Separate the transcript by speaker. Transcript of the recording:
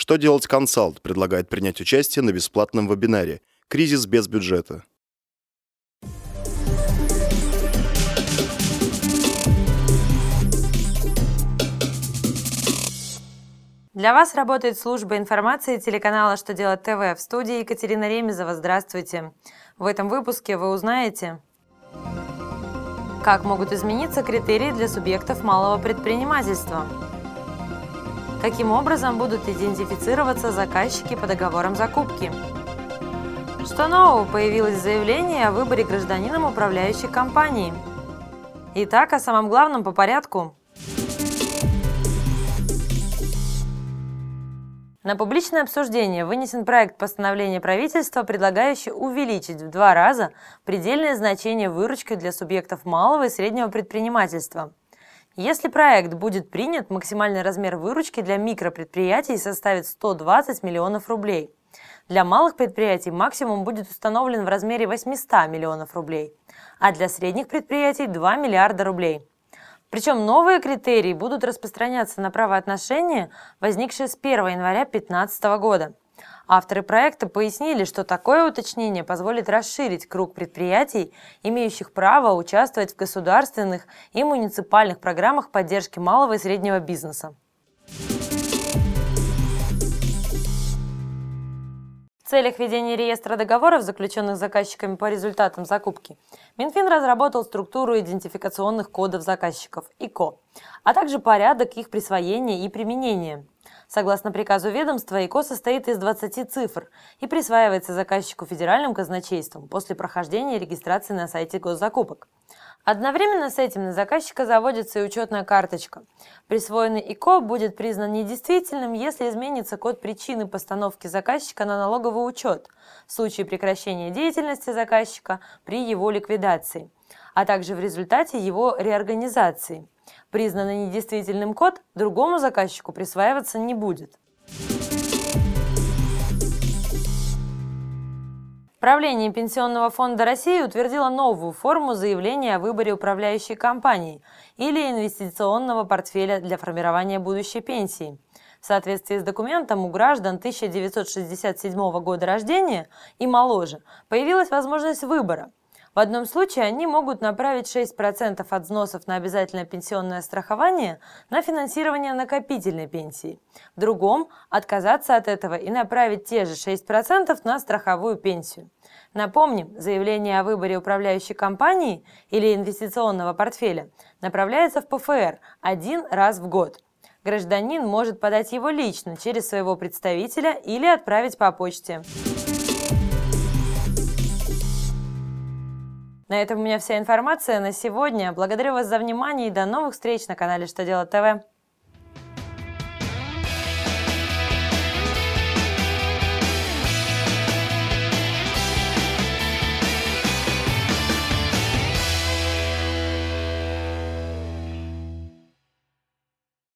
Speaker 1: Что делать консалт предлагает принять участие на бесплатном вебинаре «Кризис без бюджета».
Speaker 2: Для вас работает служба информации телеканала «Что делать ТВ» в студии Екатерина Ремезова. Здравствуйте! В этом выпуске вы узнаете, как могут измениться критерии для субъектов малого предпринимательства, каким образом будут идентифицироваться заказчики по договорам закупки, что нового появилось в заявлении о выборе гражданином управляющей компании. Итак, о самом главном по порядку – На публичное обсуждение вынесен проект постановления правительства, предлагающий увеличить в два раза предельное значение выручки для субъектов малого и среднего предпринимательства. Если проект будет принят, максимальный размер выручки для микропредприятий составит 120 миллионов рублей. Для малых предприятий максимум будет установлен в размере 800 миллионов рублей, а для средних предприятий 2 миллиарда рублей – причем новые критерии будут распространяться на правоотношения, возникшие с 1 января 2015 года. Авторы проекта пояснили, что такое уточнение позволит расширить круг предприятий, имеющих право участвовать в государственных и муниципальных программах поддержки малого и среднего бизнеса. В целях ведения реестра договоров, заключенных заказчиками по результатам закупки, Минфин разработал структуру идентификационных кодов заказчиков ИКО, а также порядок их присвоения и применения. Согласно приказу ведомства, ИКО состоит из 20 цифр и присваивается заказчику федеральным казначейством после прохождения регистрации на сайте госзакупок. Одновременно с этим на заказчика заводится и учетная карточка. Присвоенный ИКО будет признан недействительным, если изменится код причины постановки заказчика на налоговый учет в случае прекращения деятельности заказчика при его ликвидации, а также в результате его реорганизации. Признанный недействительным код другому заказчику присваиваться не будет. Правление Пенсионного фонда России утвердило новую форму заявления о выборе управляющей компании или инвестиционного портфеля для формирования будущей пенсии. В соответствии с документом у граждан 1967 года рождения и моложе появилась возможность выбора – в одном случае они могут направить 6% от взносов на обязательное пенсионное страхование на финансирование накопительной пенсии. В другом – отказаться от этого и направить те же 6% на страховую пенсию. Напомним, заявление о выборе управляющей компании или инвестиционного портфеля направляется в ПФР один раз в год. Гражданин может подать его лично через своего представителя или отправить по почте. На этом у меня вся информация на сегодня. Благодарю вас за внимание и до новых встреч на канале «Что делать ТВ».